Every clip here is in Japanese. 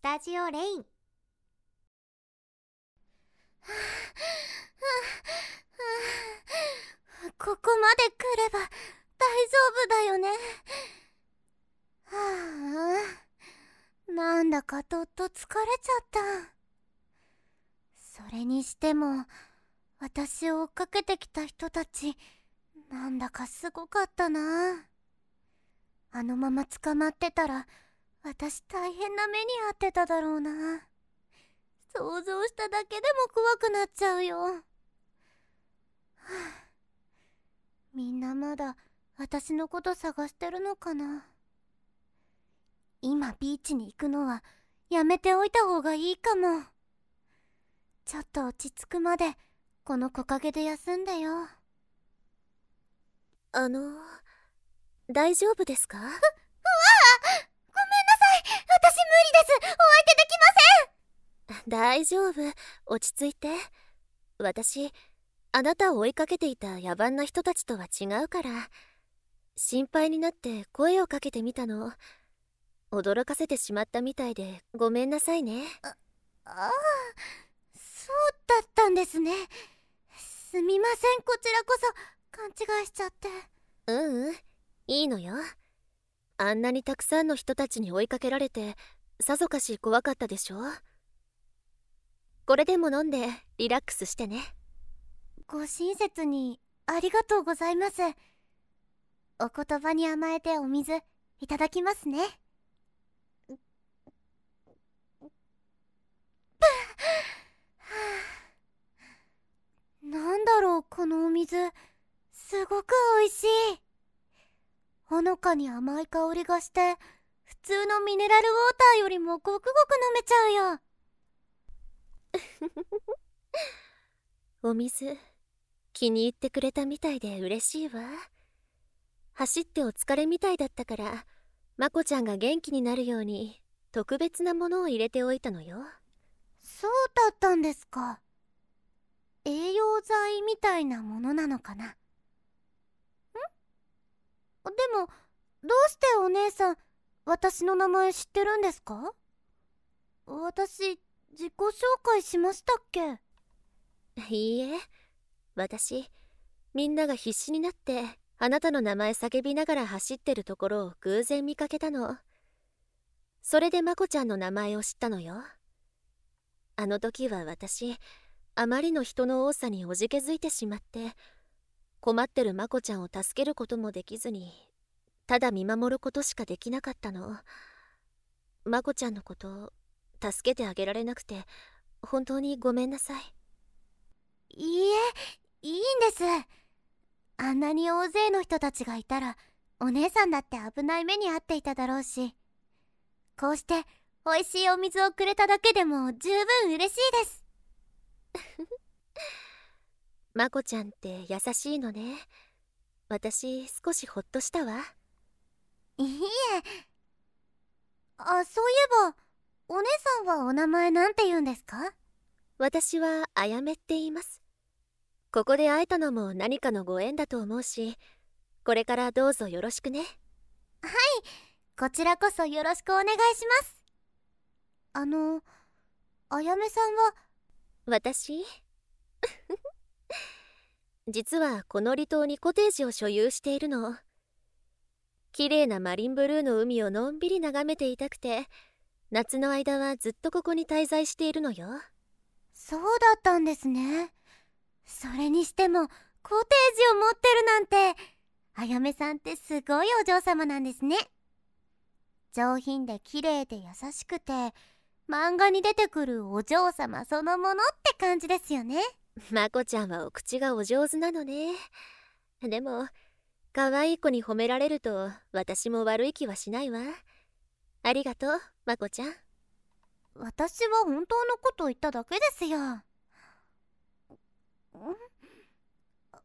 スタジオレイン。ここまで来れば大丈夫だよねはあなんだかどっと疲れちゃったそれにしても私を追っかけてきた人たちなんだかすごかったなあのまま捕まってたら私大変な目に遭ってただろうな。想像しただけでも怖くなっちゃうよ、はあ、みんなまだ私のこと探してるのかな。今ビーチに行くのはやめておいた方がいいかも。ちょっと落ち着くまでこの木陰で休んでよ。あの大丈夫ですかうわあごめんなさい私無理です。お相手できません。大丈夫。落ち着いて。私あなたを追いかけていた野蛮な人たちとは違うから。心配になって声をかけてみたの。驚かせてしまったみたいでごめんなさいね。ああそうだったんですね。すみませんこちらこそ。勘違いしちゃって。ううん。いいのよ。あんなにたくさんの人たちに追いかけられてさぞかし怖かったでしょ？これでも飲んでリラックスしてね。ご親切にありがとうございます。お言葉に甘えてお水いただきますね。なんだろうこのお水。すごく美味しい。ほのかに甘い香りがして普通のミネラルウォーターよりもごくごく飲めちゃうよ。お水気に入ってくれたみたいで嬉しいわ。走ってお疲れみたいだったからまこちゃんが元気になるように特別なものを入れておいたのよ。そうだったんですか。栄養剤みたいなものなのかな。ん？でもどうしてお姉さん私の名前知ってるんですか？私自己紹介しましたっけ？いいえ。私みんなが必死になってあなたの名前叫びながら走ってるところを偶然見かけたの。それでまこちゃんの名前を知ったのよ。あの時は私あまりの人の多さにおじけづいてしまって困ってるまこちゃんを助けることもできずにただ見守ることしかできなかったの。まこちゃんのこと助けてあげられなくて本当にごめんなさい。いいえいいんです。あんなに大勢の人たちがいたらお姉さんだって危ない目に遭っていただろうし。こうして美味しいお水をくれただけでも十分嬉しいです。まこちゃんって優しいのね。私少しほっとしたわいいえ。あそういえばお姉さんはお名前なんて言うんですか？私はあやめって言います。ここで会えたのも何かのご縁だと思うしこれからどうぞよろしくね。はい。こちらこそよろしくお願いします。あのあやめさんは？私？実はこの離島にコテージを所有しているの綺麗なマリンブルーの海をのんびり眺めていたくて夏の間はずっとここに滞在しているのよ。そうだったんですね。それにしてもコテージを持ってるなんてあやめさんってすごいお嬢様なんですね。上品で綺麗で優しくて漫画に出てくるお嬢様そのものって感じですよね。まこちゃんはお口がお上手なのね。でも可愛い子に褒められると私も悪い気はしないわ。ありがとうまこちゃん。私は本当のこと言っただけですよ。ん？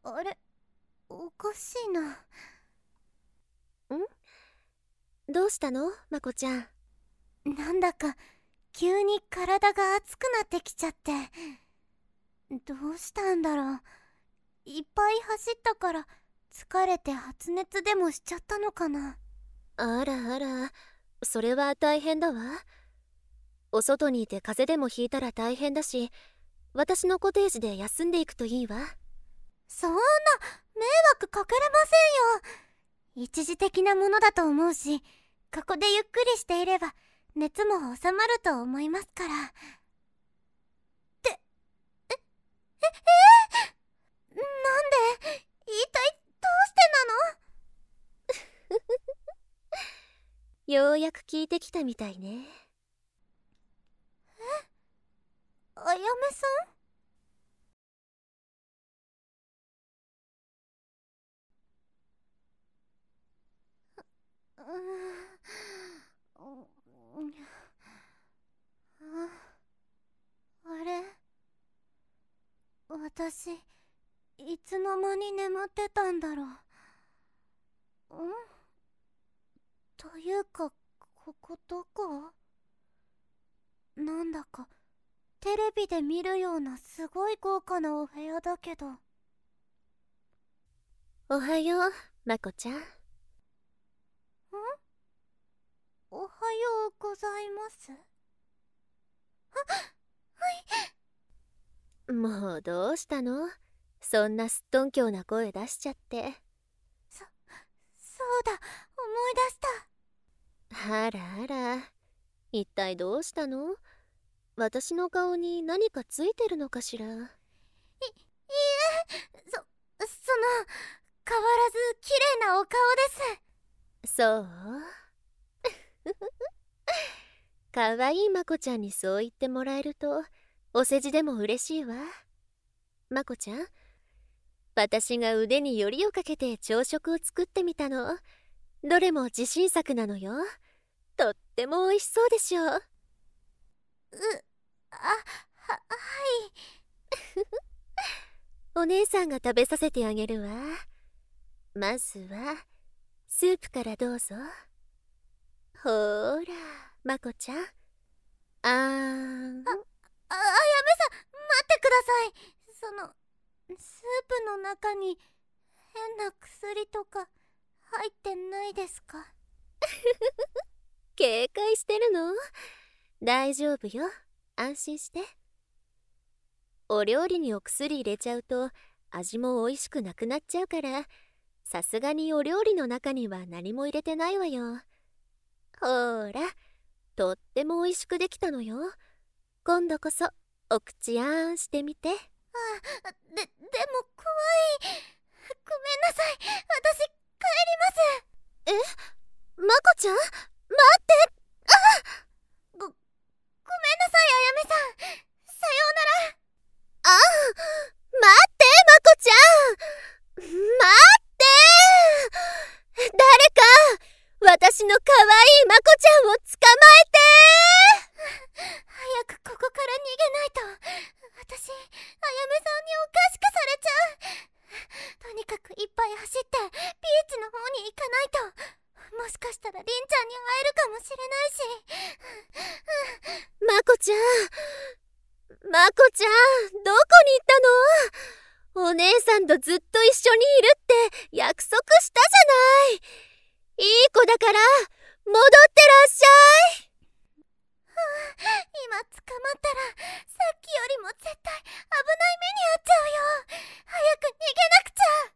あれおかしいな。ん？どうしたのまこちゃん？なんだか急に体が熱くなってきちゃって。どうしたんだろう。いっぱい走ったから疲れて発熱でもしちゃったのかな？あらあら。それは大変だわ。お外にいて風邪でもひいたら大変だし私のコテージで休んでいくといいわ。そんな迷惑かけれませんよ。一時的なものだと思うしここでゆっくりしていれば熱も収まると思いますからってえええなんで一体どうしてなのようやく聞いてきたみたいね。え？あやめさん？あれ私いつの間に眠ってたんだろうんというかここどこなんだかテレビで見るようなすごい豪華なお部屋だけど。おはようまこちゃん？おはようございます？あはい。もうどうしたの？そんなすっとんきょうな声出しちゃってそそうだ思い出したあらあら。一体どうしたの？私の顔に何かついてるのかしら？いいいえ。そその変わらず綺麗なお顔です。そう？かわいいまこちゃんにそう言ってもらえるとお世辞でも嬉しいわ。まこちゃん私が腕によりをかけて朝食を作ってみたの。どれも自信作なのよとっても美味しそうでしょ？ううあははい。お姉さんが食べさせてあげるわ。まずはスープからどうぞ。ほーらまこちゃん。あーん。ああやめさん待ってください。そのスープの中に変な薬とか入ってないですか？警戒してるの。大丈夫よ。安心して。お料理にお薬入れちゃうと味も美味しくなくなっちゃうからさすがにお料理の中には何も入れてないわよ。ほーらとっても美味しくできたのよ。今度こそお口あんしてみて。あででも怖い。ごめんなさい。私帰ります。え？まこちゃん？待待って。あごごめんなさいあやめさん。さようなら。あ待って。まこちゃん待って誰か。私の可愛いまこちゃんを捕まえて。早くここから逃げないと。私あやめさんにおかしくされちゃう。とにかくいっぱい走ってビーチの方に行かないと。もしかしたらりんちゃんに会えるかもしれないし。まこちゃん。まこちゃんどこに行ったの？お姉さんとずっと一緒にいるって約束したじゃない。いい子だから戻ってらっしゃい。今捕まったらさっきよりも絶対危ない目に遭っちゃうよ。早く逃げなくちゃ